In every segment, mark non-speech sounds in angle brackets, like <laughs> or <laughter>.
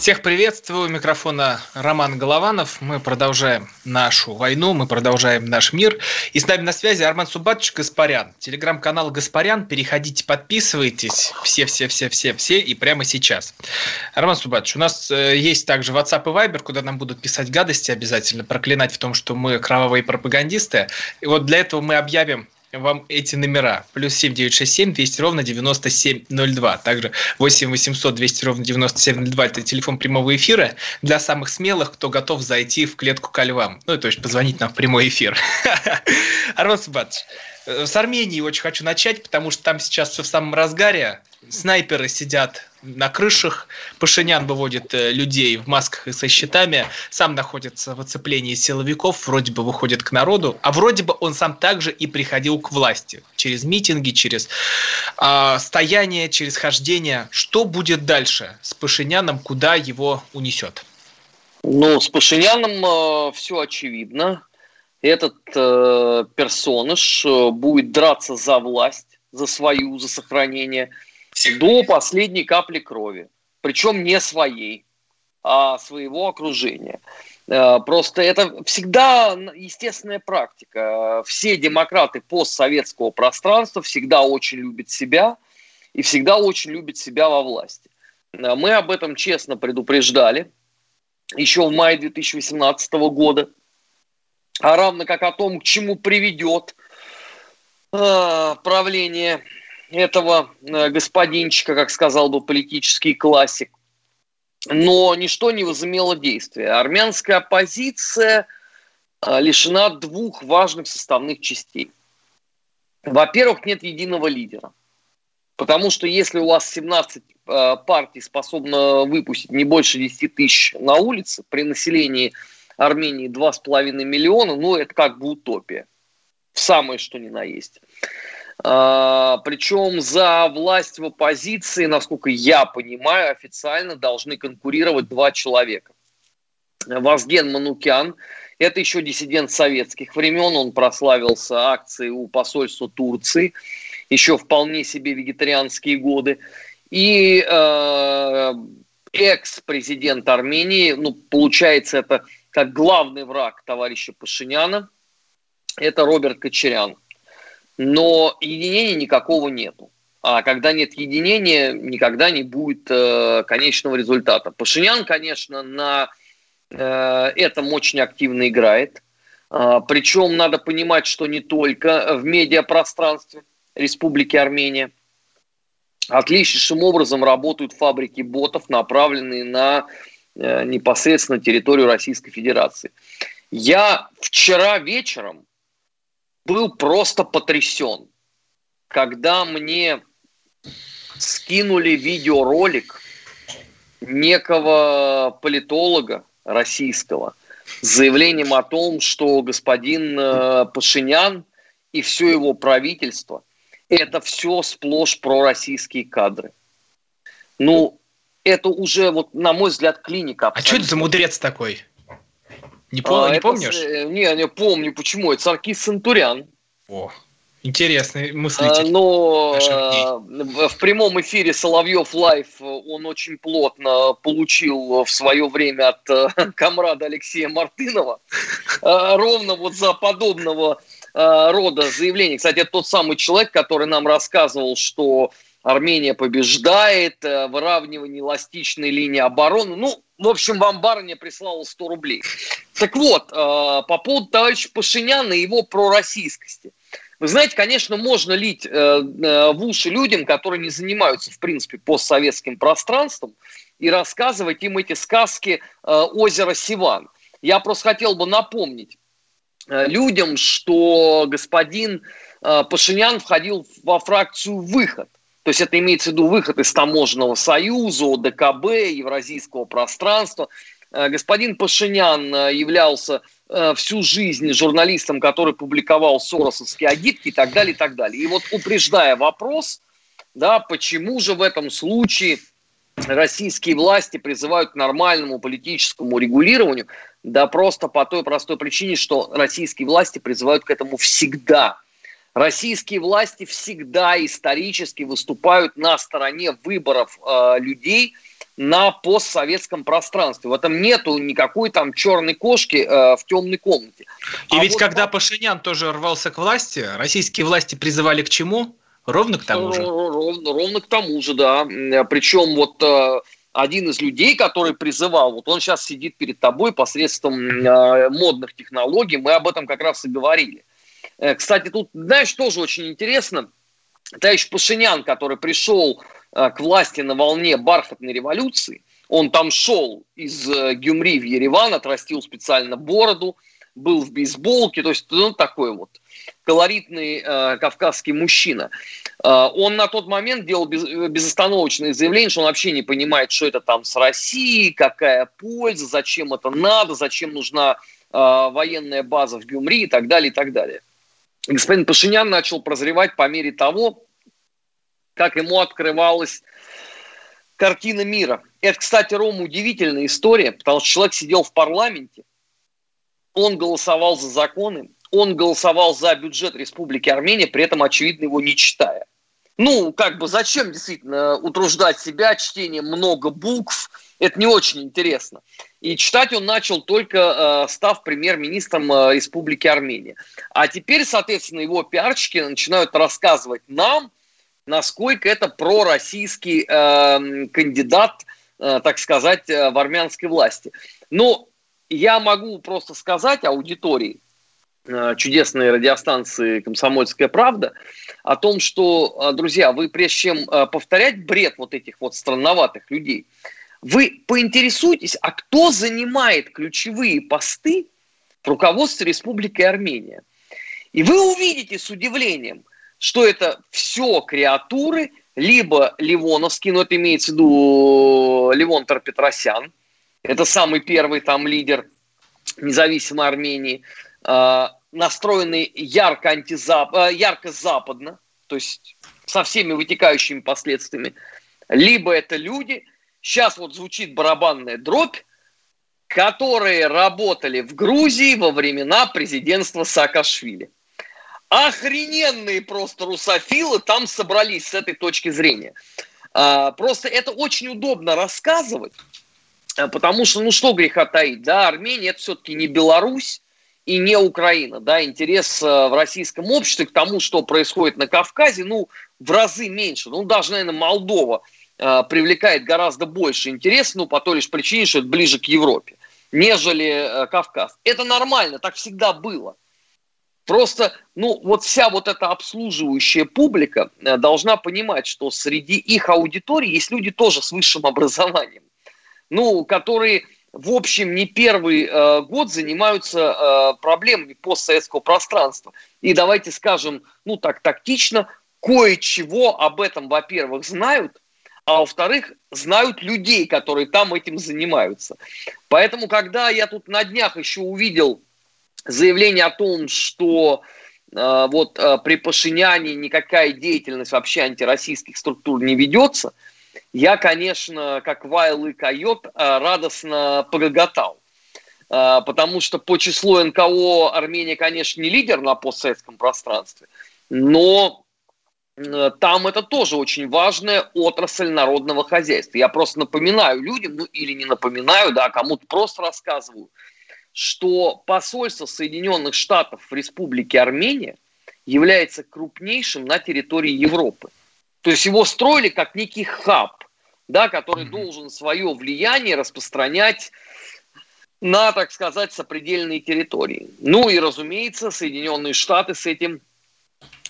Всех приветствую. У микрофона Роман Голованов. Мы продолжаем нашу войну, мы продолжаем наш мир. И с нами на связи Арман Субатович Гаспарян. Телеграм-канал Гаспарян. Переходите, подписывайтесь. Все-все-все-все-все и прямо сейчас. Арман Субатович, у нас э, есть также WhatsApp и Viber, куда нам будут писать гадости обязательно, проклинать в том, что мы кровавые пропагандисты. И вот для этого мы объявим вам эти номера. Плюс 7967 200 ровно 9702. Также 8 800 200 ровно 9702 это телефон прямого эфира для самых смелых, кто готов зайти в клетку ко львам. Ну, то есть позвонить нам в прямой эфир. <laughs> Арман Субатович, э, с Армении очень хочу начать, потому что там сейчас все в самом разгаре. Снайперы сидят на крышах. Пашинян выводит э, людей в масках и со щитами. Сам находится в оцеплении силовиков, вроде бы выходит к народу. А вроде бы он сам также и приходил к власти. Через митинги, через э, стояние, через хождение. Что будет дальше с Пашиняном? Куда его унесет? Ну, с Пашиняном э, все очевидно. Этот э, персонаж э, будет драться за власть, за свою, за сохранение – до последней капли крови. Причем не своей, а своего окружения. Э, просто это всегда естественная практика. Все демократы постсоветского пространства всегда очень любят себя и всегда очень любят себя во власти. Э, мы об этом честно предупреждали еще в мае 2018 года, а равно как о том, к чему приведет э, правление этого э, господинчика, как сказал бы политический классик. Но ничто не возымело действия. Армянская оппозиция э, лишена двух важных составных частей. Во-первых, нет единого лидера. Потому что если у вас 17 э, партий способно выпустить не больше 10 тысяч на улице, при населении Армении 2,5 миллиона, ну это как бы утопия. В самое что ни на есть. А, причем за власть в оппозиции, насколько я понимаю, официально должны конкурировать два человека. Вазген Манукян, это еще диссидент советских времен, он прославился акцией у посольства Турции, еще вполне себе вегетарианские годы. И э, экс-президент Армении, ну, получается, это как главный враг товарища Пашиняна, это Роберт Кочерян но единения никакого нету. А когда нет единения, никогда не будет э, конечного результата. Пашинян, конечно, на э, этом очень активно играет. Э, причем надо понимать, что не только в медиапространстве Республики Армения. Отличнейшим образом работают фабрики ботов, направленные на э, непосредственно территорию Российской Федерации. Я вчера вечером был просто потрясен, когда мне скинули видеоролик некого политолога российского с заявлением о том, что господин э, Пашинян и все его правительство – это все сплошь пророссийские кадры. Ну, это уже, вот, на мой взгляд, клиника. А что это за мудрец такой? Не, пом- а, не помнишь? С... Не, не помню, почему. Это Саркис Цатурян. О, интересный мыслитель. А, но э, в прямом эфире Соловьев Live он очень плотно получил в свое время от э, <laughs> комрада Алексея Мартынова. Э, ровно вот за подобного рода заявления. Кстати, это тот самый человек, который нам рассказывал, что Армения побеждает, выравнивание эластичной линии обороны. Ну, в общем, вам барыня прислала 100 рублей. Так вот, э, по поводу товарища Пашиняна и его пророссийскости. Вы знаете, конечно, можно лить э, э, в уши людям, которые не занимаются, в принципе, постсоветским пространством, и рассказывать им эти сказки озера Сиван. Я просто хотел бы напомнить людям, что господин Пашинян входил во фракцию «Выход». То есть это имеется в виду выход из таможенного союза, ОДКБ, евразийского пространства. господин Пашинян являлся всю жизнь журналистом, который публиковал соросовские агитки и так далее, и так далее. И вот упреждая вопрос, да, почему же в этом случае российские власти призывают к нормальному политическому регулированию, да просто по той простой причине, что российские власти призывают к этому всегда. Российские власти всегда исторически выступают на стороне выборов э, людей на постсоветском пространстве. В этом нету никакой там черной кошки э, в темной комнате. И а ведь вот когда Пашинян тоже рвался к власти, российские власти призывали к чему? Ровно к тому же? Ровно, ровно к тому же, да. Причем вот э, один из людей, который призывал, вот он сейчас сидит перед тобой посредством э, модных технологий, мы об этом как раз и говорили. Э, кстати, тут, знаешь, тоже очень интересно, товарищ Пашинян, который пришел к власти на волне бархатной революции, он там шел из Гюмри в Ереван, отрастил специально бороду, был в бейсболке, то есть ну, такой вот колоритный э, кавказский мужчина. Э, он на тот момент делал без, безостановочные заявления, что он вообще не понимает, что это там с Россией, какая польза, зачем это надо, зачем нужна э, военная база в Гюмри и так далее, и так далее. Господин Пашинян начал прозревать по мере того, как ему открывалась картина мира. Это, кстати, Рома, удивительная история, потому что человек сидел в парламенте, он голосовал за законы, он голосовал за бюджет Республики Армения, при этом, очевидно, его не читая. Ну, как бы зачем действительно утруждать себя чтением много букв, это не очень интересно. И читать он начал только э, став премьер-министром э, Республики Армения. А теперь, соответственно, его пиарщики начинают рассказывать нам, насколько это пророссийский э, кандидат, э, так сказать, э, в армянской власти. Но я могу просто сказать аудитории, Э, чудесной радиостанции «Комсомольская правда» о том, что, друзья, вы прежде чем повторять бред вот этих вот странноватых людей, вы поинтересуйтесь, а кто занимает ключевые посты в руководстве Республики Армения. И вы увидите с удивлением, что это все креатуры, либо Ливоновский, но это имеется в виду Ливон Тарпетросян, это самый первый там лидер независимой Армении – Э, настроены ярко, антизап... Э, ярко западно, то есть со всеми вытекающими последствиями, либо это люди, сейчас вот звучит барабанная дробь, которые работали в Грузии во времена президентства Саакашвили. Охрененные просто русофилы там собрались с этой точки зрения. А, просто это очень удобно рассказывать, потому что, ну что греха таить, да, Армения это все-таки не Беларусь, и не Украина. Да, интерес э, в российском обществе к тому, что происходит на Кавказе, ну, в разы меньше. Ну, даже, наверное, Молдова привлекает гораздо больше интереса, ну, по той лишь причине, что это ближе к Европе, нежели э, Кавказ. Это нормально, так всегда было. Просто, ну, вот вся вот эта обслуживающая публика э, должна понимать, что среди их аудитории есть люди тоже с высшим образованием, ну, которые в общем, не первый э, год занимаются э, проблемами постсоветского пространства. И давайте скажем, ну так тактично, кое-чего об этом, во-первых, знают, а во-вторых, знают людей, которые там этим занимаются. Поэтому, когда я тут на днях еще увидел заявление о том, что э, вот э, при Пашиняне никакая деятельность вообще антироссийских структур не ведется – я, конечно, как Вайл и Койот, э, радостно погоготал. Э, потому что по числу НКО Армения, конечно, не лидер на постсоветском пространстве, но там это тоже очень важная отрасль народного хозяйства. Я просто напоминаю людям, ну или не напоминаю, да, кому-то просто рассказываю, что посольство Соединенных Штатов в Республике Армения является крупнейшим на территории Европы. То есть его строили как некий хаб, да, который должен свое влияние распространять на, так сказать, сопредельные территории. Ну и, разумеется, Соединенные Штаты с этим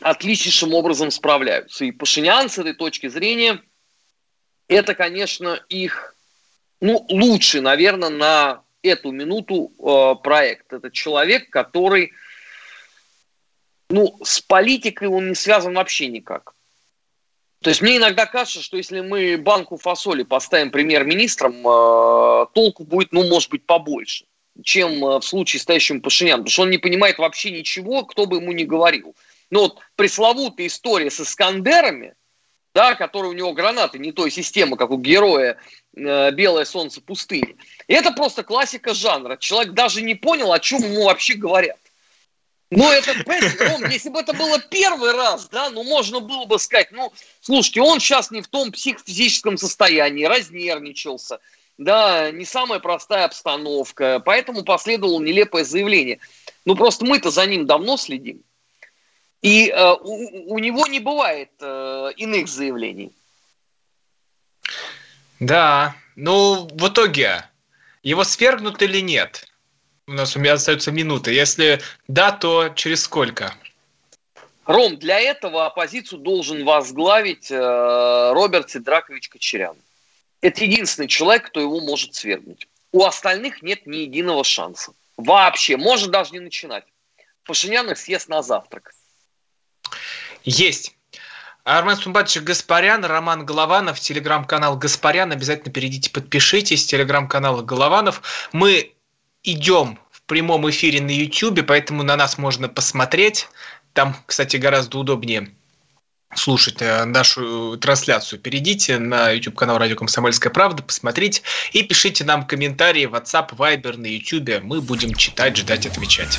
отличнейшим образом справляются. И Пашинян с этой точки зрения, это, конечно, их ну, лучший, наверное, на эту минуту э, проект. Это человек, который ну, с политикой он не связан вообще никак. То есть мне иногда кажется, что если мы банку фасоли поставим премьер-министром, э, толку будет, ну, может быть, побольше, чем э, в случае с стоящим Пашиняном. Потому что он не понимает вообще ничего, кто бы ему ни говорил. Но вот пресловутая история с Искандерами, да, который у него гранаты не той системы, как у героя э, «Белое солнце пустыни». И это просто классика жанра. Человек даже не понял, о чем ему вообще говорят. Ну, это, он, если бы это было первый раз, да, ну, можно было бы сказать, ну, слушайте, он сейчас не в том психофизическом состоянии, разнервничался, да, не самая простая обстановка, поэтому последовало нелепое заявление. Ну, просто мы-то за ним давно следим. И э, у, у него не бывает э, иных заявлений. Да, ну в итоге его свергнут или нет? У нас у меня остается минута. Если да, то через сколько? Ром, для этого оппозицию должен возглавить э, Роберт Сидракович Кочерян. Это единственный человек, кто его может свергнуть. У остальных нет ни единого шанса. Вообще, может даже не начинать. Пашинян их съест на завтрак. Есть. Армен Сумбатович Гаспарян, Роман Голованов, телеграм-канал Гаспарян. Обязательно перейдите, подпишитесь. Телеграм-канал Голованов. Мы идем в прямом эфире на YouTube, поэтому на нас можно посмотреть. Там, кстати, гораздо удобнее слушать э, нашу трансляцию, перейдите на YouTube канал Радио Комсомольская правда, посмотрите и пишите нам комментарии в WhatsApp, Viber, на YouTube. Мы будем читать, ждать, отвечать.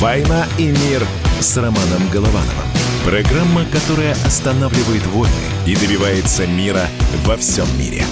«Война и мир» с Романом Головановым. Программа, которая останавливает войны и добивается мира во всем мире.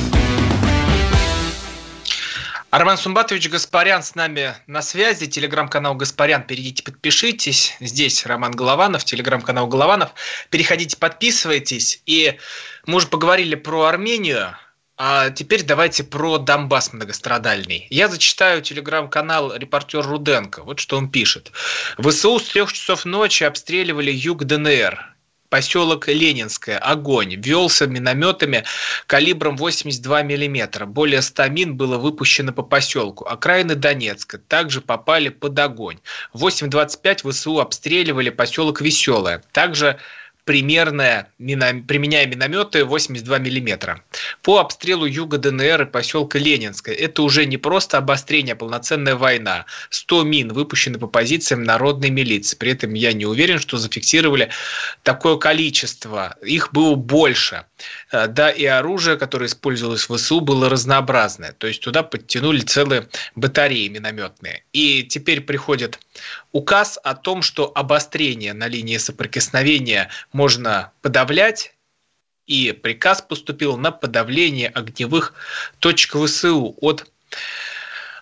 Арман Сумбатович Гаспарян с нами на связи. Телеграм-канал Гаспарян. Перейдите, подпишитесь. Здесь Роман Голованов, телеграм-канал Голованов. Переходите, подписывайтесь. И мы уже поговорили про Армению. А теперь давайте про Донбасс многострадальный. Я зачитаю телеграм-канал репортер Руденко. Вот что он пишет. ВСУ с трех часов ночи обстреливали юг ДНР поселок Ленинское, огонь, велся минометами калибром 82 мм. Более 100 мин было выпущено по поселку. Окраины Донецка также попали под огонь. В 8.25 ВСУ обстреливали поселок Веселое. Также примерная, применяя минометы 82 мм. По обстрелу юга ДНР и поселка Ленинское. Это уже не просто обострение, а полноценная война. 100 мин выпущены по позициям народной милиции. При этом я не уверен, что зафиксировали такое количество. Их было больше. Э, да, и оружие, которое использовалось в ВСУ, было разнообразное. То есть туда подтянули целые батареи минометные. И теперь приходит указ о том, что обострение на линии соприкосновения можно подавлять, и приказ поступил на подавление огневых точек ВСУ от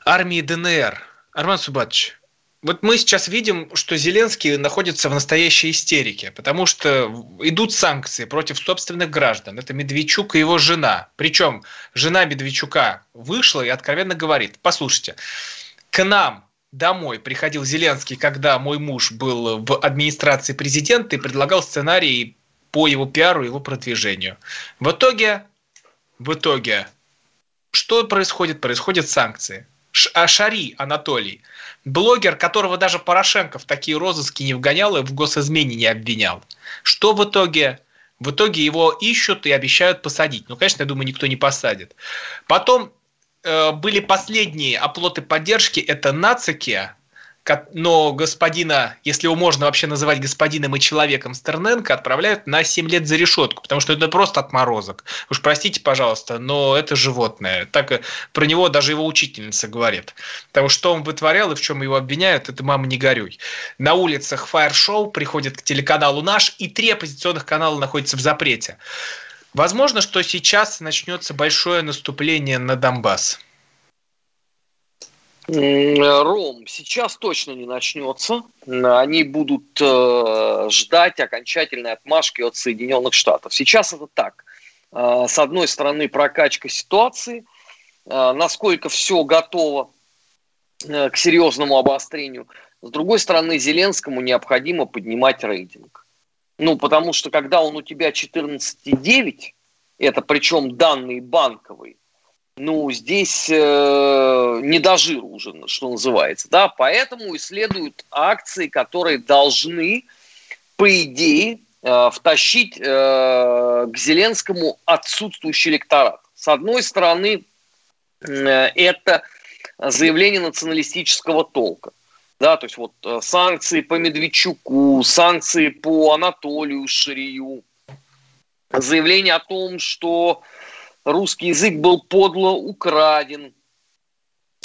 армии ДНР. Арман Субатович, вот мы сейчас видим, что Зеленский находится в настоящей истерике, потому что идут санкции против собственных граждан. Это Медведчук и его жена. Причем жена Медведчука вышла и откровенно говорит, послушайте, к нам домой приходил Зеленский, когда мой муж был в администрации президента и предлагал сценарий по его пиару, его продвижению. В итоге, в итоге, что происходит? Происходят санкции. А Шари Анатолий, блогер, которого даже Порошенко в такие розыски не вгонял и в госизмене не обвинял. Что в итоге? В итоге его ищут и обещают посадить. Ну, конечно, я думаю, никто не посадит. Потом э, были последние оплоты поддержки. Это Нацики, но господина, если его можно вообще называть господином и человеком Стерненко, отправляют на 7 лет за решетку, потому что это просто отморозок. Уж простите, пожалуйста, но это животное. Так про него даже его учительница говорит. Потому что он вытворял и в чем его обвиняют, это мама не горюй. На улицах фаер-шоу приходит к телеканалу «Наш», и три оппозиционных канала находятся в запрете. Возможно, что сейчас начнется большое наступление на Донбасс. Ром, сейчас точно не начнется. Они будут э, ждать окончательной отмашки от Соединенных Штатов. Сейчас это так. Э, с одной стороны, прокачка ситуации, э, насколько все готово э, к серьезному обострению. С другой стороны, Зеленскому необходимо поднимать рейтинг. Ну, потому что когда он у тебя 14,9, это причем данные банковые, ну, здесь э, не до жира уже, что называется, да, поэтому исследуют акции, которые должны, по идее, э, втащить э, к Зеленскому отсутствующий электорат. С одной стороны, э, это заявление националистического толка – да, то есть вот э, санкции по Медведчуку, санкции по Анатолию Ширию, заявление о том, что русский язык был подло украден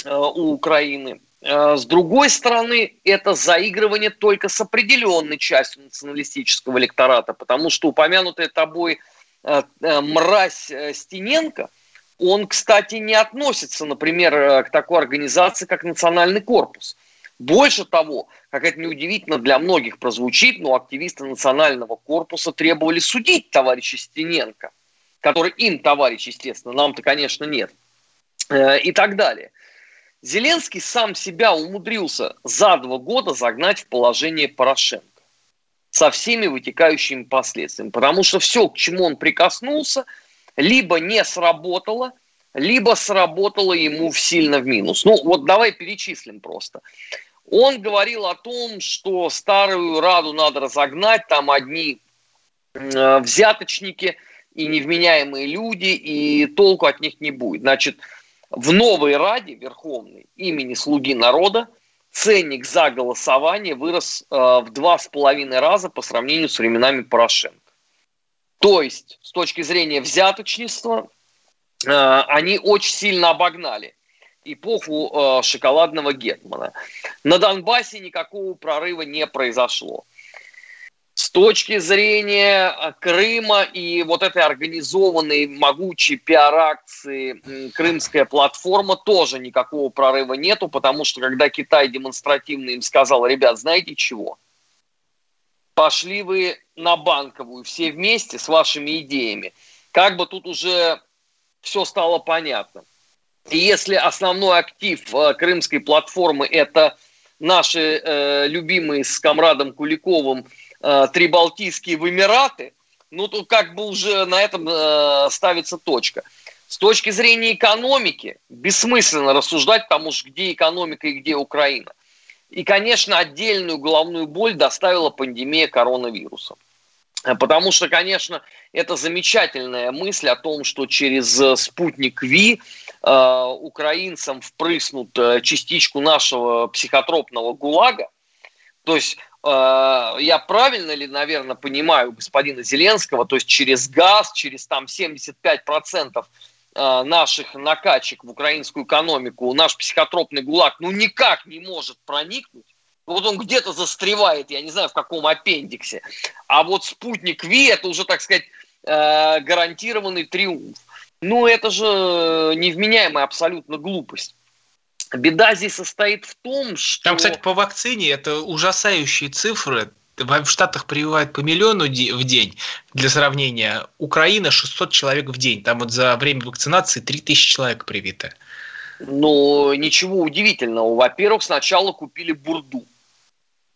э, у Украины. Э, с другой стороны, это заигрывание только с определенной частью националистического электората, потому что упомянутая тобой мразь Стененко, он, кстати, не относится, например, к такой организации, как Национальный корпус – больше того, как это неудивительно для многих прозвучит, но активисты национального корпуса требовали судить товарища Стененко, который им товарищ, естественно, нам-то, конечно, нет, э, и так далее. Зеленский сам себя умудрился за два года загнать в положение Порошенко со всеми вытекающими последствиями, потому что все, к чему он прикоснулся, либо не сработало, либо сработало ему сильно в минус. Ну, вот давай перечислим просто. Он говорил о том, что старую Раду надо разогнать, там одни э, взяточники и невменяемые люди, и толку от них не будет. Значит, в новой Раде Верховной имени слуги народа ценник за голосование вырос э, в два с половиной раза по сравнению с временами Порошенко. То есть, с точки зрения взяточничества, э, они очень сильно обогнали эпоху э, шоколадного Гетмана. На Донбассе никакого прорыва не произошло. С точки зрения э, Крыма и вот этой организованной могучей пиар-акции «Крымская платформа» тоже никакого прорыва нету, потому что когда Китай демонстративно им сказал, ребят, знаете чего? Пошли вы на банковую все вместе с вашими идеями. Как бы тут уже все стало понятно. Если основной актив э, крымской платформы это наши э, любимые с комрадом Куликовым э, Трибалтийские в Эмираты, ну то как бы уже на этом э, ставится точка. С точки зрения экономики бессмысленно рассуждать, потому что где экономика и где Украина. И, конечно, отдельную головную боль доставила пандемия коронавируса. Потому что, конечно, это замечательная мысль о том, что через э, спутник ВИ э, украинцам впрыснут э, частичку нашего психотропного ГУЛАГа. То есть э, я правильно ли, наверное, понимаю господина Зеленского, то есть через газ, через там 75% э, наших накачек в украинскую экономику наш психотропный ГУЛАГ ну никак не может проникнуть вот он где-то застревает, я не знаю, в каком аппендиксе. А вот спутник Ви, это уже, так сказать, гарантированный триумф. Ну, это же невменяемая абсолютно глупость. Беда здесь состоит в том, что... Там, кстати, по вакцине это ужасающие цифры. В Штатах прививают по миллиону в день. Для сравнения, Украина 600 человек в день. Там вот за время вакцинации 3000 человек привито. Ну, ничего удивительного. Во-первых, сначала купили бурду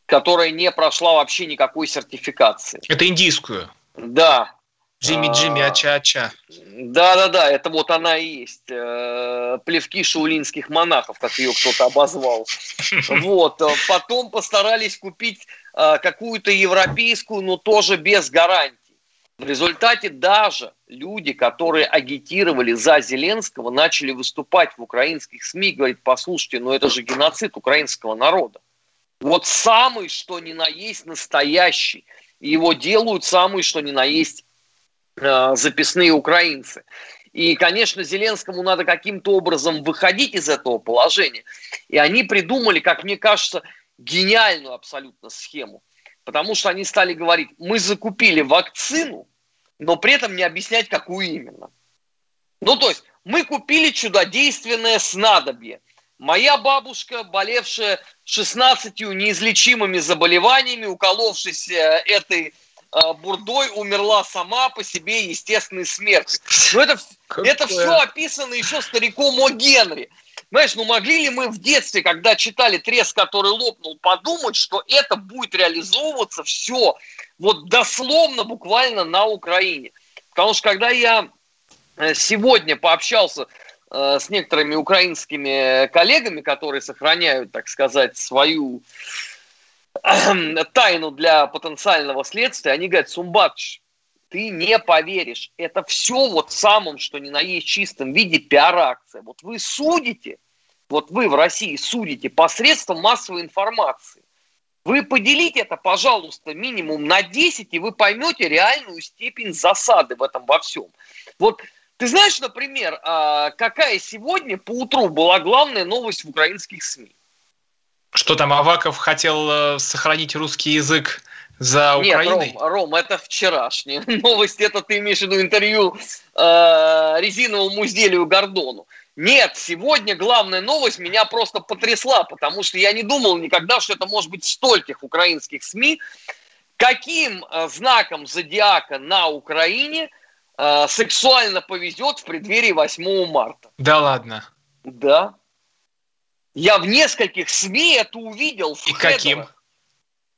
которая не прошла вообще никакой сертификации. Это индийскую? Да. Джимми Джимми а, Ача-Ача. Да-да-да, это вот она и есть. Э, плевки шаулинских монахов, как ее кто-то обозвал. <laughs> Вот. Потом постарались купить э, какую-то европейскую, но тоже без гарантий. В результате даже люди, которые агитировали за Зеленского, начали выступать в украинских СМИ, говорить, послушайте, ну это же геноцид украинского народа. Вот самый, что ни на есть, настоящий. Его делают самые, что ни на есть, э, записные украинцы. И, конечно, Зеленскому надо каким-то образом выходить из этого положения. И они придумали, как мне кажется, гениальную абсолютно схему. Потому что они стали говорить, мы закупили вакцину, но при этом не объяснять, какую именно. Ну, то есть, мы купили чудодейственное снадобье. Моя бабушка, болевшая 16 неизлечимыми заболеваниями, уколовшись этой а, бурдой умерла сама по себе естественной смертью. Но это, это все описано еще стариком О. Генри. Знаешь, ну могли ли мы в детстве, когда читали «Треск, который лопнул», подумать, что это будет реализовываться все вот дословно, буквально на Украине? Потому что когда я э, сегодня пообщался э, с некоторыми украинскими коллегами, которые сохраняют, так сказать, свою <clears throat> тайну для потенциального следствия, они говорят, Сумбатович, ты не поверишь, это все вот в самом, что ни на есть чистом виде пиар-акция. Вот вы судите, вот вы в России судите посредством массовой информации. Вы поделите это, пожалуйста, минимум на 10, и вы поймете реальную степень засады в этом во всем. Вот ты знаешь, например, а, какая сегодня по утру была главная новость в украинских СМИ? Что там, Аваков хотел э, сохранить русский язык за Украиной? Нет, Ром, Ром, это вчерашняя <laughs> новость. Это ты имеешь в виду интервью э, резиновому изделию Гордону. Нет, сегодня главная новость меня просто потрясла, потому что я не думал никогда, что это может быть в стольких украинских СМИ. Каким э, знаком зодиака на Украине э, сексуально повезет в преддверии 8 марта? Да ладно. Да. Я в нескольких СМИ это увидел. И каким?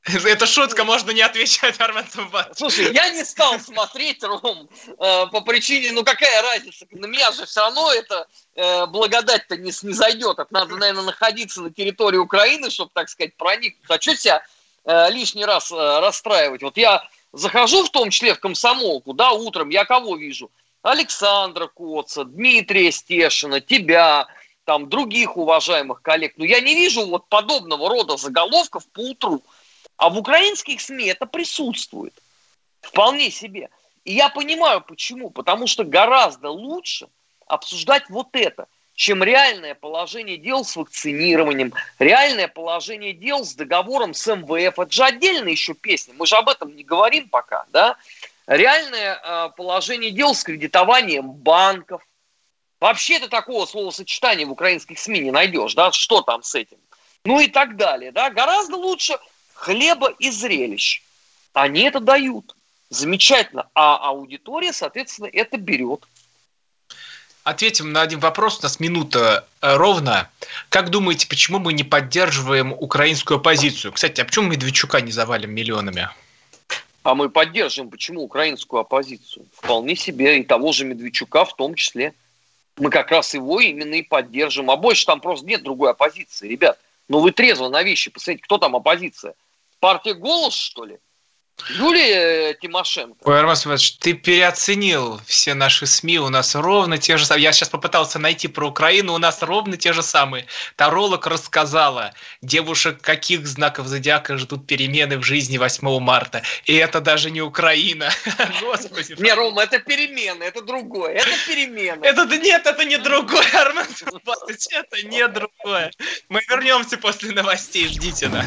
Это шутка, можно не отвечать, Армен Слушай, я не стал смотреть, Ром, э, по причине, ну какая разница, на меня же все равно это э, благодать-то не, не зайдет. Это надо, наверное, находиться на территории Украины, чтобы, так сказать, проникнуть. А что себя э, лишний раз расстраивать? Вот я захожу в том числе в комсомолку, да, утром, я кого вижу? Александра Коца, Дмитрия Стешина, тебя, там, других уважаемых коллег. Но я не вижу вот подобного рода заголовков по утру. А в украинских СМИ это присутствует. Вполне себе. И я понимаю, почему. Потому что гораздо лучше обсуждать вот это, чем реальное положение дел с вакцинированием, реальное положение дел с договором с МВФ. Это же отдельная еще песня. Мы же об этом не говорим пока, да? Реальное э, положение дел с кредитованием банков, Вообще-то такого словосочетания в украинских СМИ не найдешь, да, что там с этим. Ну и так далее, да. Гораздо лучше хлеба и зрелищ. Они это дают. Замечательно. А аудитория, соответственно, это берет. Ответим на один вопрос. У нас минута э, ровно. Как думаете, почему мы не поддерживаем украинскую оппозицию? Кстати, а почему Медведчука не завалим миллионами? А мы поддерживаем почему украинскую оппозицию? Вполне себе и того же Медведчука в том числе мы как раз его именно и поддержим. А больше там просто нет другой оппозиции, ребят. Ну вы трезво на вещи посмотрите, кто там оппозиция? Партия «Голос», что ли? Юлия Тимошенко. Ой, Армаз Иванович, ты переоценил все наши СМИ. У нас ровно те же самые. Я сейчас попытался найти про Украину. У нас ровно те же самые. Таролог рассказала, девушек каких знаков зодиака ждут перемены в жизни 8 марта. И это даже не Украина. <laughs> Господи. Не, Рома, это перемены, это другое. Это перемены. Это нет, это не другое, Арман Это не другое. Мы вернемся после новостей. Ждите нас.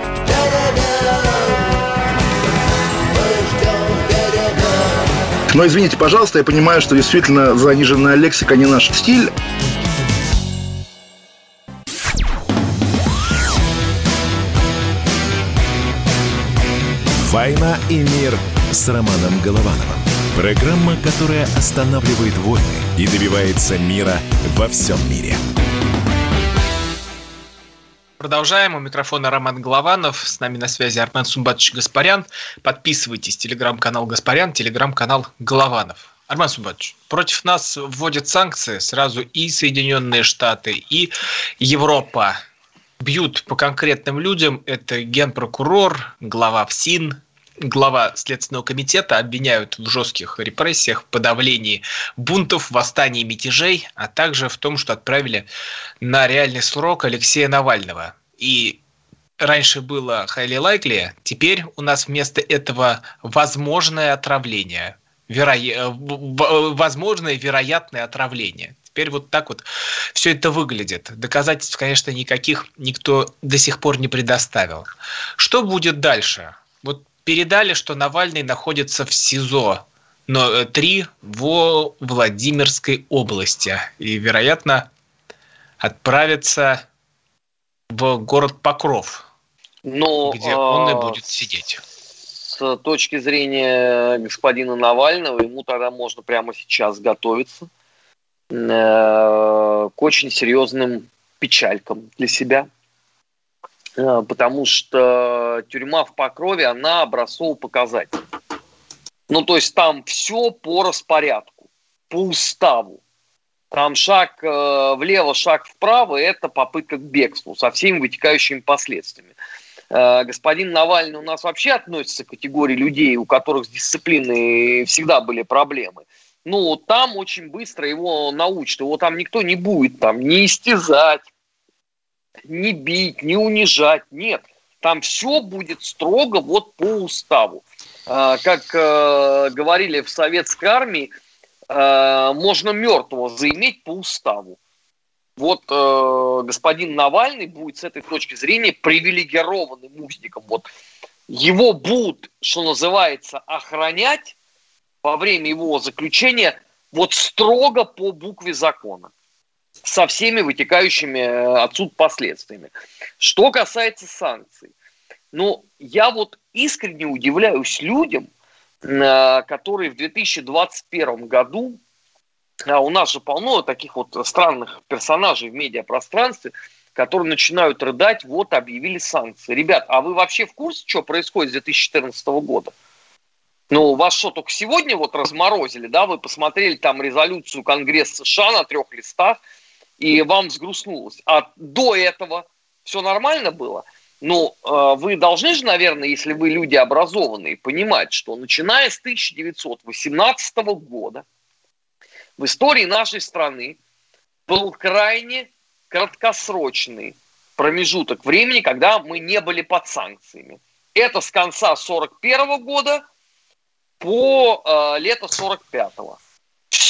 Но извините, пожалуйста, я понимаю, что действительно заниженная лексика не наш стиль. «Война и мир» с Романом Головановым. Программа, которая останавливает войны и добивается мира во всем мире. Продолжаем. У микрофона Роман Голованов. С нами на связи Армен Сумбатович Гаспарян. Подписывайтесь. Телеграм-канал Гаспарян, телеграм-канал Голованов. Армен Сумбатович, против нас вводят санкции сразу и Соединенные Штаты, и Европа. Бьют по конкретным людям. Это генпрокурор, глава ФСИН, глава Следственного комитета обвиняют в жестких репрессиях, подавлении бунтов, восстаний, мятежей, а также в том, что отправили на реальный срок Алексея Навального. И раньше было highly likely, теперь у нас вместо этого возможное отравление. Веро... Возможное вероятное отравление. Теперь вот так вот все это выглядит. Доказательств, конечно, никаких никто до сих пор не предоставил. Что будет дальше? Вот передали, что Навальный находится в СИЗО, но 3 э, во Владимирской области. И, вероятно, отправится в город Покров, но, где он и а, будет сидеть. С точки зрения господина Навального, ему тогда можно прямо сейчас готовиться э, к очень серьезным печалькам для себя – потому что тюрьма в Покрове, она образцово показатель. Ну, то есть там все по распорядку, по уставу. Там шаг э, влево, шаг вправо – это попытка к бегству со всеми вытекающими последствиями. Э, господин Навальный у нас вообще относится к категории людей, у которых с дисциплиной всегда были проблемы. Ну, там очень быстро его научат. Его там никто не будет там не истязать, не бить, не унижать. Нет, там все будет строго вот по уставу. А, как э, говорили в советской армии, э, можно мертвого заиметь по уставу. Вот э, господин Навальный будет с этой точки зрения привилегированным узником. Вот его будут, что называется, охранять во время его заключения вот строго по букве закона со всеми вытекающими э, отсюда последствиями. Что касается санкций, ну, я вот искренне удивляюсь людям, э, которые в 2021 году, а у нас же полно таких вот странных персонажей в медиапространстве, которые начинают рыдать, вот объявили санкции. Ребят, а вы вообще в курсе, что происходит с 2014 года? Ну, вас что, только сегодня вот разморозили, да? Вы посмотрели там резолюцию Конгресса США на трех листах, и вам взгрустнулось. А до этого все нормально было? Ну, э, вы должны же, наверное, если вы люди образованные, понимать, что начиная с 1918 года в истории нашей страны был крайне краткосрочный промежуток времени, когда мы не были под санкциями. Это с конца 41 года по э, лето 45 -го.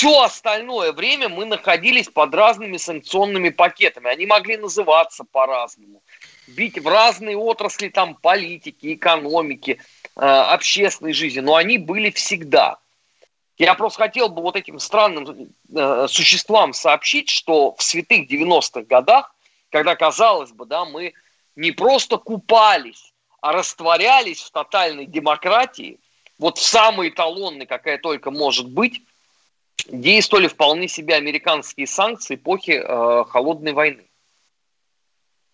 Все остальное время мы находились под разными санкционными пакетами. Они могли называться по-разному. Бить в разные отрасли там политики, экономики, э, общественной жизни. Но они были всегда. Я просто хотел бы вот этим странным э, существам сообщить, что в святых 90-х годах, когда, казалось бы, да, мы не просто купались, а растворялись в тотальной демократии, вот в самой эталонной, какая только может быть, действовали вполне себе американские санкции эпохи э, холодной войны.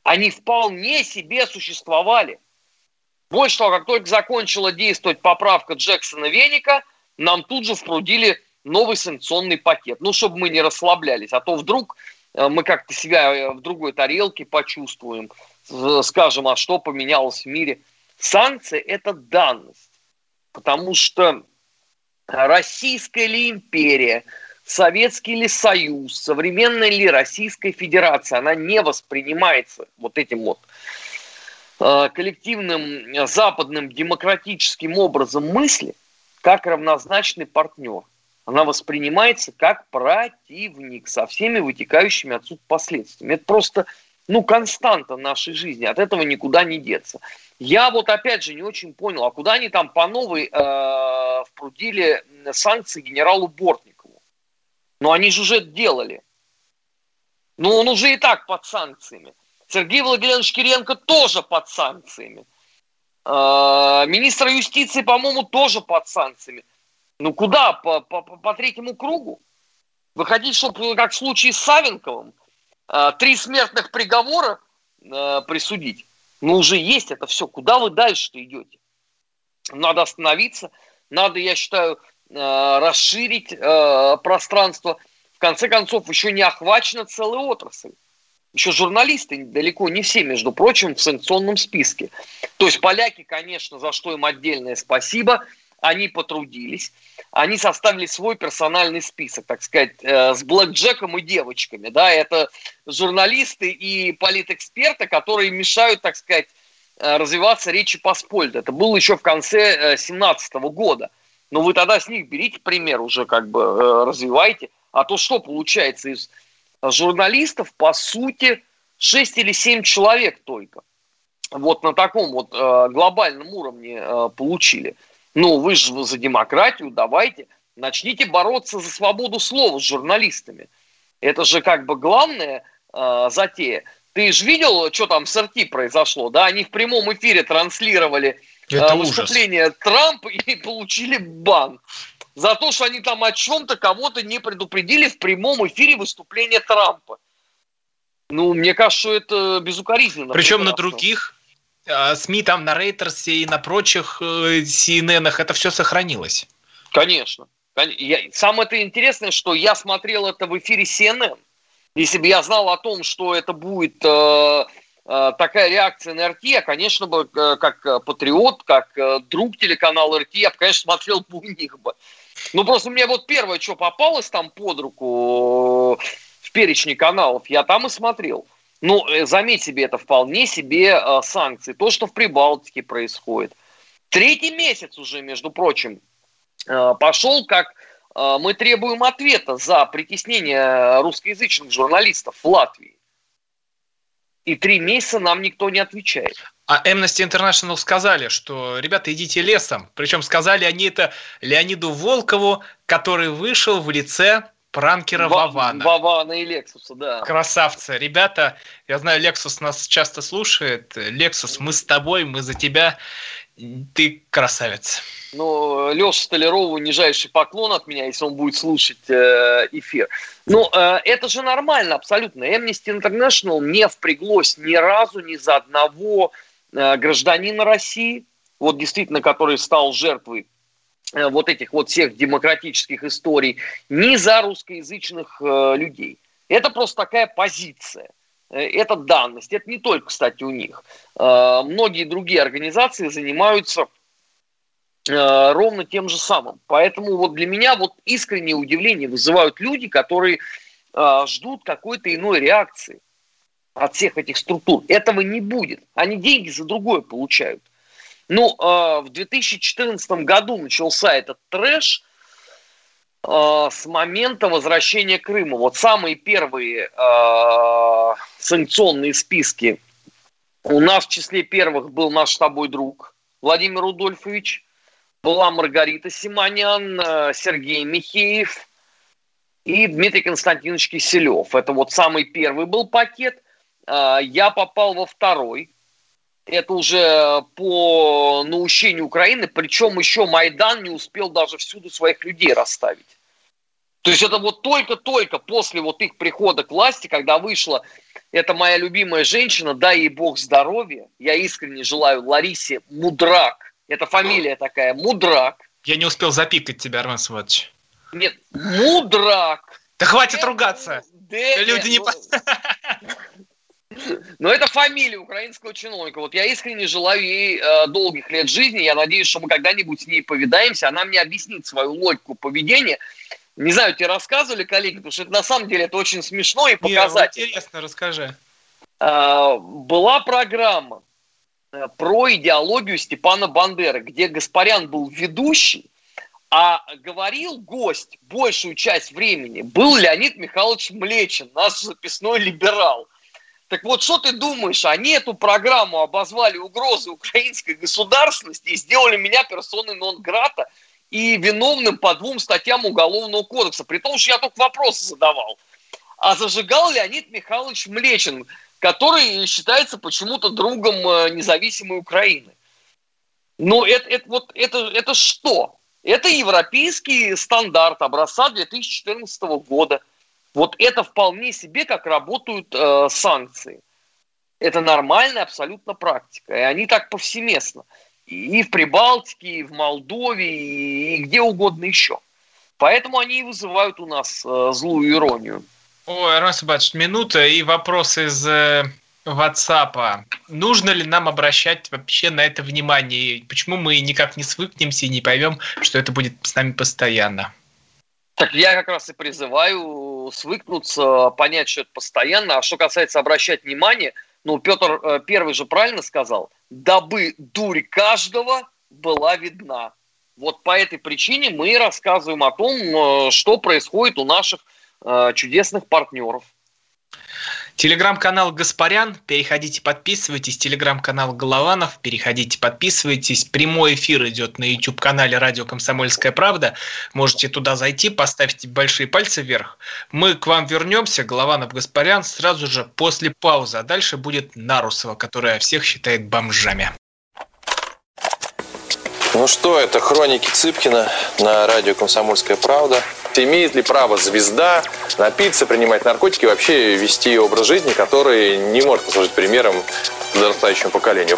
Они вполне себе существовали. Больше того, как только закончила действовать поправка Джексона Веника, нам тут же впрудили новый санкционный пакет. Ну, чтобы мы не расслаблялись. А то вдруг э, мы как-то себя э, в другой тарелке почувствуем, скажем, а что поменялось в мире. Санкции – это данность. Потому что Российская ли империя, Советский ли Союз, современная ли Российская Федерация, она не воспринимается вот этим вот э, коллективным западным демократическим образом мысли как равнозначный партнер. Она воспринимается как противник со всеми вытекающими отсюда последствиями. Это просто ну, константа нашей жизни. От этого никуда не деться. Я вот опять же не очень понял, а куда они там по новой э, впрудили санкции генералу Бортникову? Ну, они же уже делали. Ну, он уже и так под санкциями. Сергей Владимирович Кириенко тоже под санкциями. Э, министр юстиции, по-моему, тоже под санкциями. Ну, куда? По, по, по третьему кругу? Вы хотите, чтобы, как в случае с Савенковым, э, три смертных приговора э, присудить. Но уже есть это все. Куда вы дальше-то идете? Надо остановиться, надо, я считаю, э, расширить э, пространство. В конце концов, еще не охвачена целая отрасль. Еще журналисты далеко не все, между прочим, в санкционном списке. То есть поляки, конечно, за что им отдельное спасибо, они потрудились, они составили свой персональный список, так сказать, э, с блэкджеком и девочками. Да, это журналисты и политэксперты, которые мешают, так сказать, э, развиваться Речи Посполитой. Это было еще в конце 2017 э, года. Но вы тогда с них берите пример уже, как бы развивайте. А то что получается из журналистов, по сути, 6 или 7 человек только. Вот на таком вот глобальном уровне получили. Ну, вы же за демократию, давайте, начните бороться за свободу слова с журналистами. Это же как бы главная э, затея. Ты же видел, что там с РТ произошло, да? Они в прямом эфире транслировали э, выступление ужас. Трампа и <laughs> получили бан за то, что они там о чем-то кого-то не предупредили в прямом эфире выступления Трампа. Ну, мне кажется, что это безукоризненно. Причем на других а, СМИ, там на Рейтерсе и на прочих э, CNN это все сохранилось. Конечно. Самое это интересное, что я смотрел это в эфире CNN. Если бы я знал о том, что это будет э, э, такая реакция на РТ, я, конечно, бы, как патриот, как друг телеканала РТ, я бы, конечно, смотрел бы у них бы. Ну, просто мне вот первое, что попалось там под руку в перечне каналов, я там и смотрел. Ну, э, заметь себе, это вполне себе э, санкции. То, что в Прибалтике происходит. Третий месяц уже, между прочим, э, пошел, как э, мы требуем ответа за притеснение русскоязычных журналистов в Латвии. И три месяца нам никто не отвечает. А Amnesty International сказали, что, ребята, идите лесом. Причем сказали они это Леониду Волкову, который вышел в лице пранкера Ва- Вавана. Вавана и Лексуса, да. Красавцы. Ребята, я знаю, Лексус нас часто слушает. Лексус, мы с тобой, мы за тебя. Ты красавец. Ну, Леша Столярову нижайший поклон от меня, если он будет слушать э, эфир. Ну, э, это же нормально абсолютно. Amnesty International не впряглось ни разу ни за одного Э, гражданина России, вот действительно, который стал жертвой вот этих вот всех демократических историй, ни за русскоязычных э, людей. Это просто такая позиция. Это данность. Это не только, кстати, у них. Многие другие организации занимаются ровно тем же самым. Поэтому вот для меня вот искреннее удивление вызывают люди, которые ждут какой-то иной реакции от всех этих структур. Этого не будет. Они деньги за другое получают. Ну, э, в 2014 году начался этот трэш э, с момента возвращения Крыма. Вот самые первые э, санкционные списки. У нас в числе первых был наш с тобой друг Владимир Рудольфович, была Маргарита Симонян, Сергей Михеев и Дмитрий Константинович Киселев. Это вот самый первый был пакет – я попал во второй. Это уже по наущению Украины, причем еще Майдан не успел даже всюду своих людей расставить. То есть это вот только-только после вот их прихода к власти, когда вышла эта моя любимая женщина, дай ей бог здоровья, я искренне желаю Ларисе Мудрак, это фамилия такая, Мудрак. Я не успел запикать тебя, Армен Сватович. Нет, Мудрак. Да хватит ругаться. Люди не... <laughs> <laughs> Но это фамилия украинского чиновника. Вот я искренне желаю ей э, долгих лет жизни. Я надеюсь, что мы когда-нибудь с ней повидаемся. Она мне объяснит свою логику поведения. Не знаю, тебе рассказывали, коллеги, потому что это на самом деле это очень смешно и показательно. Нет, интересно, расскажи. Э, была программа э, про идеологию Степана Бандеры, где Гаспарян был ведущий, а говорил гость большую часть времени был Леонид Михайлович Млечин, наш записной либерал. Так вот, что ты думаешь, они эту программу обозвали угрозой украинской государственности и сделали меня персоной нон-грата и виновным по двум статьям Уголовного кодекса, при том, что я только вопросы задавал. А зажигал Леонид Михайлович Млечин, который считается почему-то другом э, независимой Украины. Но это, это, вот, это, это что? Это европейский стандарт образца 2014 года – вот это вполне себе как работают э, санкции. Это нормальная абсолютно практика. И они так повсеместно. И в Прибалтике, и в Молдове, и где угодно еще. Поэтому они и вызывают у нас э, злую иронию. Ой, Армен Сабатович, минута и вопрос из э, WhatsApp. Нужно ли нам обращать вообще на это внимание? Почему мы никак не свыкнемся и не поймем, что это будет с нами постоянно? Так я как раз и призываю свыкнуться, понять, что это постоянно. А что касается обращать внимание, ну, Петр э, Первый же правильно сказал, дабы дурь каждого была видна. Вот по этой причине мы рассказываем о том, э, что происходит у наших э, чудесных партнеров. Телеграм-канал Гаспарян, переходите, подписывайтесь. Телеграм-канал Голованов, переходите, подписывайтесь. Прямой эфир идет на YouTube-канале Радио Комсомольская Правда. Можете туда зайти, поставьте большие пальцы вверх. Мы к вам вернемся, Голованов Гаспарян, сразу же после паузы. А дальше будет Нарусова, которая всех считает бомжами. Ну что, это хроники Цыпкина на радио «Комсомольская правда». Имеет ли право звезда напиться, принимать наркотики и вообще вести образ жизни, который не может послужить примером подрастающему поколению?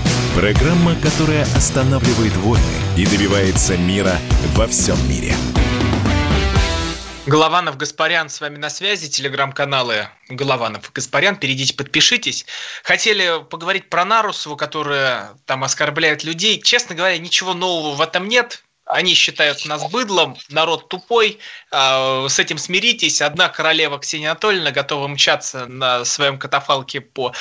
Программа, которая останавливает войны и добивается мира во всем мире. Голованов, Гаспарян с вами на связи, телеграм-каналы Голованов Гаспарян, перейдите, подпишитесь. Хотели поговорить про Нарусову, которая там оскорбляет людей. Честно говоря, ничего нового в этом нет. Они считают нас быдлом, народ тупой, а, с этим смиритесь. Одна королева Ксения Анатольевна готова мчаться на своем катафалке по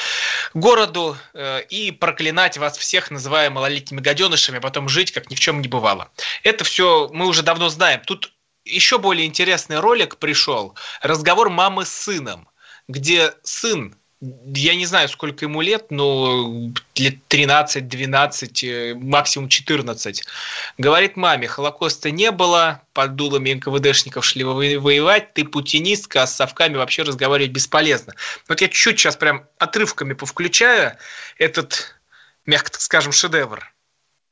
городу э, и проклинать вас всех, называя малолетними гаденышами, а потом жить, как ни в чем не бывало. Это все мы уже давно знаем. Тут еще более интересный ролик пришел. Разговор мамы с сыном, где сын я не знаю, сколько ему лет, но лет 13-12, э, максимум 14. Говорит маме, Холокоста не было, под дулами НКВДшников шли воевать, ты путинистка, а с совками вообще разговаривать бесполезно. Вот я чуть-чуть сейчас прям отрывками повключаю этот, мягко так скажем, шедевр.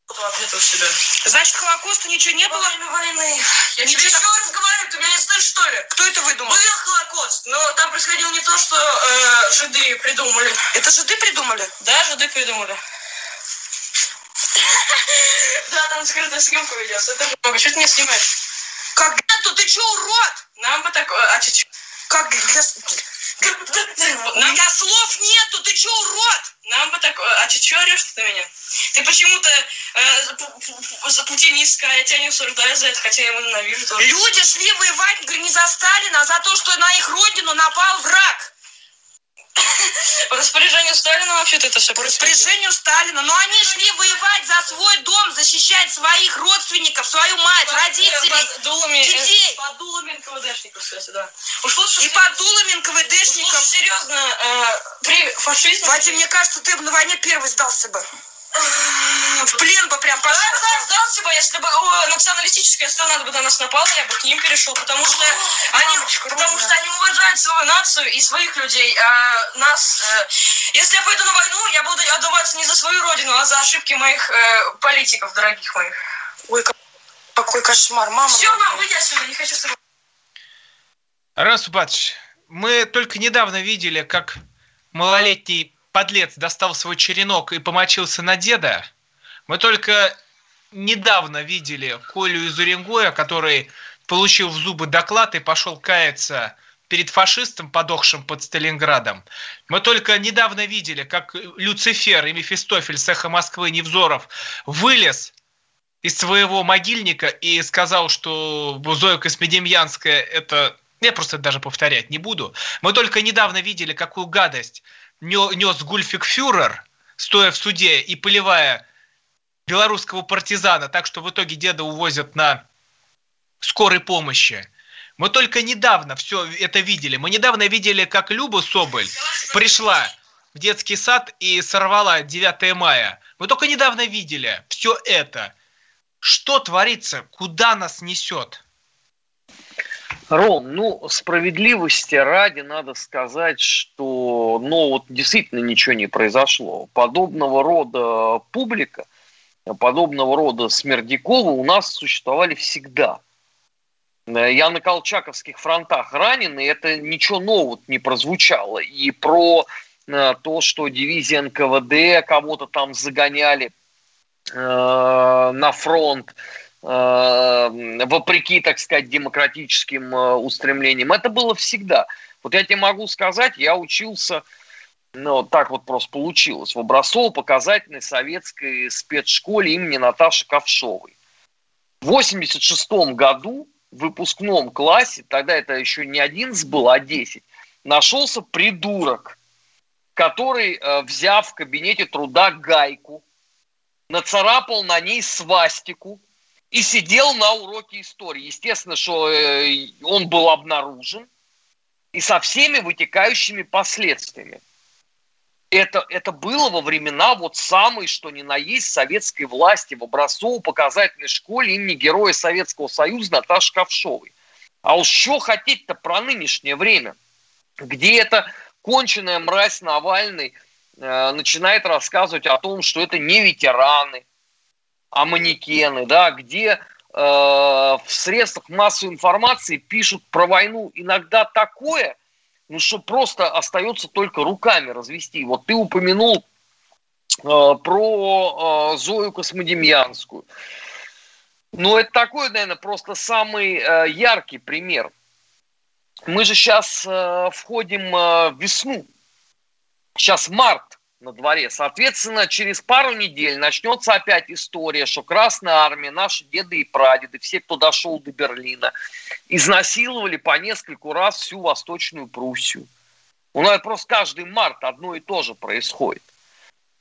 Ответил себя. Значит, Холокоста ничего не было? Во время войны. Я ничего тебе так... разговариваю, ты меня не слышишь, что ли? Кто это выдумал? Был Холокост, но там происходило не то, что э, жиды придумали. Это жиды придумали? Да, жиды придумали. <laughs> Да, там скрытая съемка ведется. Это много. Что ты меня снимаешь? Как? Ты что, урод? Нам бы такое... А что? Как. У меня слов нету, ты что, урод? Нам бы так... А че, что орешь ты на меня? Ты почему-то э, за путинистка, я тебя не осуждаю за это, хотя я его ненавижу тоже. Люди шли воевать, не за Сталина, а за то, что на их родину напал враг. По распоряжению Сталина вообще-то это все По распоряжению Сталина. Но они шли воевать за свой дом, защищать своих родственников, свою мать, под, родителей, под дулами, детей. Под дулами НКВДшников, кстати, да. Уж лучше, И под дулами НКВДшников. Уж серьезно, э, при фашизме... Вадим, мне кажется, ты бы на войне первый сдался бы. В плен бы прям пошел. Да, да, сдался бы, если бы о, националистическая страна бы на нас напала, я бы к ним перешел, потому что о, они, мамочка, потому что они уважают свою нацию и своих людей, а нас. Э, если я пойду на войну, я буду отдуваться не за свою родину, а за ошибки моих э, политиков, дорогих моих. Ой, какой кошмар, мама. Все, мам, выйди отсюда, не хочу с тобой. Раз, мы только недавно видели, как малолетний подлец достал свой черенок и помочился на деда, мы только недавно видели Колю из Уренгоя, который получил в зубы доклад и пошел каяться перед фашистом, подохшим под Сталинградом. Мы только недавно видели, как Люцифер и Мефистофель с эхо Москвы Невзоров вылез из своего могильника и сказал, что Зоя Космедемьянская это... Я просто даже повторять не буду. Мы только недавно видели, какую гадость нес Гульфик Фюрер, стоя в суде и поливая белорусского партизана, так что в итоге деда увозят на скорой помощи. Мы только недавно все это видели. Мы недавно видели, как Люба Соболь пришла в детский сад и сорвала 9 мая. Мы только недавно видели все это. Что творится? Куда нас несет? Ром, ну, справедливости ради надо сказать, что, ну, вот действительно ничего не произошло. Подобного рода публика, подобного рода Смердякова у нас существовали всегда. Я на колчаковских фронтах ранен, и это ничего нового не прозвучало. И про э, то, что дивизия НКВД кого-то там загоняли э, на фронт, вопреки, так сказать, демократическим э, устремлениям. Это было всегда. Вот я тебе могу сказать, я учился, ну, так вот просто получилось, в образцово-показательной советской спецшколе имени Наташи Ковшовой. В 86 году в выпускном классе, тогда это еще не 11 было, а 10, нашелся придурок, который, э, взяв в кабинете труда гайку, нацарапал на ней свастику, и сидел на уроке истории. Естественно, что э, он был обнаружен и со всеми вытекающими последствиями. Это, это было во времена вот самой, что ни на есть, советской власти в образцово-показательной школе имени Героя Советского Союза Наташи Ковшовой. А уж что хотеть-то про нынешнее время, где эта конченая мразь Навальный э, начинает рассказывать о том, что это не ветераны, а манекены, да, где э, в средствах массовой информации пишут про войну иногда такое, ну что просто остается только руками развести. Вот ты упомянул э, про э, Зою Космодемьянскую. Ну, это такой, наверное, просто самый э, яркий пример. Мы же сейчас э, входим э, в весну. Сейчас март на дворе. Соответственно, через пару недель начнется опять история, что Красная Армия, наши деды и прадеды, все, кто дошел до Берлина, изнасиловали по нескольку раз всю Восточную Пруссию. У нас просто каждый март одно и то же происходит.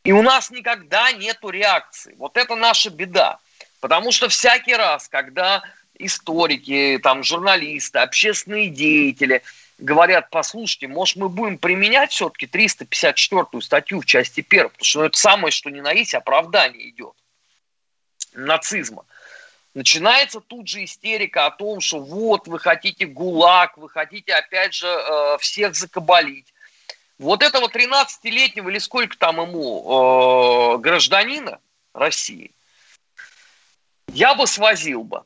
И у нас никогда нету реакции. Вот это наша беда. Потому что всякий раз, когда историки, там, журналисты, общественные деятели – говорят, послушайте, может, мы будем применять все-таки 354-ю статью в части первой, потому что это самое, что ни на есть, оправдание идет нацизма. Начинается тут же истерика о том, что вот вы хотите ГУЛАГ, вы хотите опять же э, всех закабалить. Вот этого 13-летнего или сколько там ему э, гражданина России, я бы свозил бы,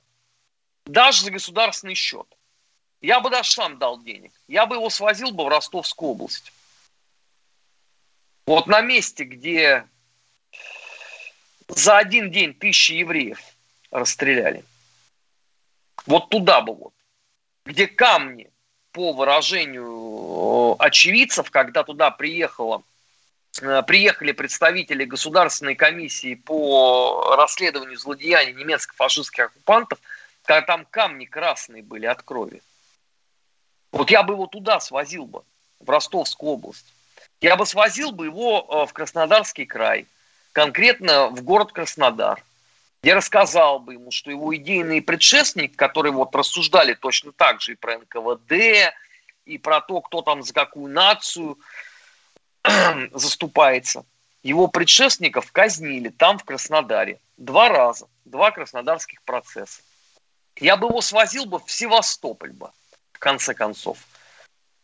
даже за государственный счет. Я бы сам дал денег. Я бы его свозил бы в Ростовскую область. Вот на месте, где за один день тысячи евреев расстреляли. Вот туда бы вот. Где камни, по выражению э, очевидцев, когда туда приехала, э, приехали представители Государственной комиссии по расследованию злодеяний немецко-фашистских оккупантов, когда там камни красные были от крови. Вот я бы его туда свозил бы, в Ростовскую область. Я бы свозил бы его э, в Краснодарский край, конкретно в город Краснодар, где рассказал бы ему, что его идейный предшественник, которые вот рассуждали точно так же и про НКВД, и про то, кто там за какую нацию <clears throat> заступается, его предшественников казнили там, в Краснодаре, два раза, два краснодарских процесса. Я бы его свозил бы в Севастополь бы, конце концов.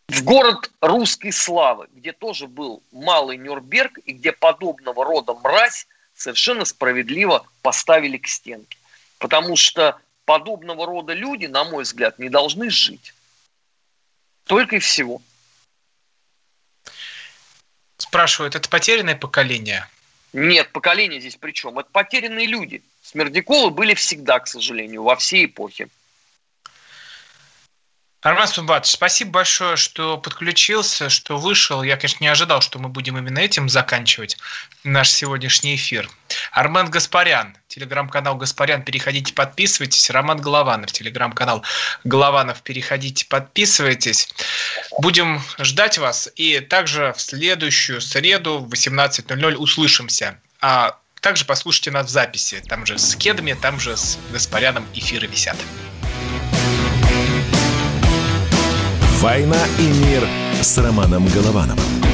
В город русской славы, где тоже был малый Нюрнберг, и где подобного рода мразь совершенно справедливо поставили к стенке. Потому что подобного рода люди, на мой взгляд, не должны жить. Только и всего. Спрашивают, это потерянное поколение? Нет, поколение здесь при чем? Это потерянные люди. Смердяковы были всегда, к сожалению, во всей эпохе. Арман Сумбатович, спасибо большое, что подключился, что вышел. Я, конечно, не ожидал, что мы будем именно этим заканчивать наш сегодняшний эфир. Армен Гаспарян, телеграм-канал Гаспарян, переходите, подписывайтесь. Роман Голованов, телеграм-канал Голованов, переходите, подписывайтесь. Будем ждать вас. И также в следующую среду в 18.00 услышимся. А также послушайте нас в записи. Там же с кедами, там же с Гаспаряном эфиры висят. «Война и мир» с Романом Головановым.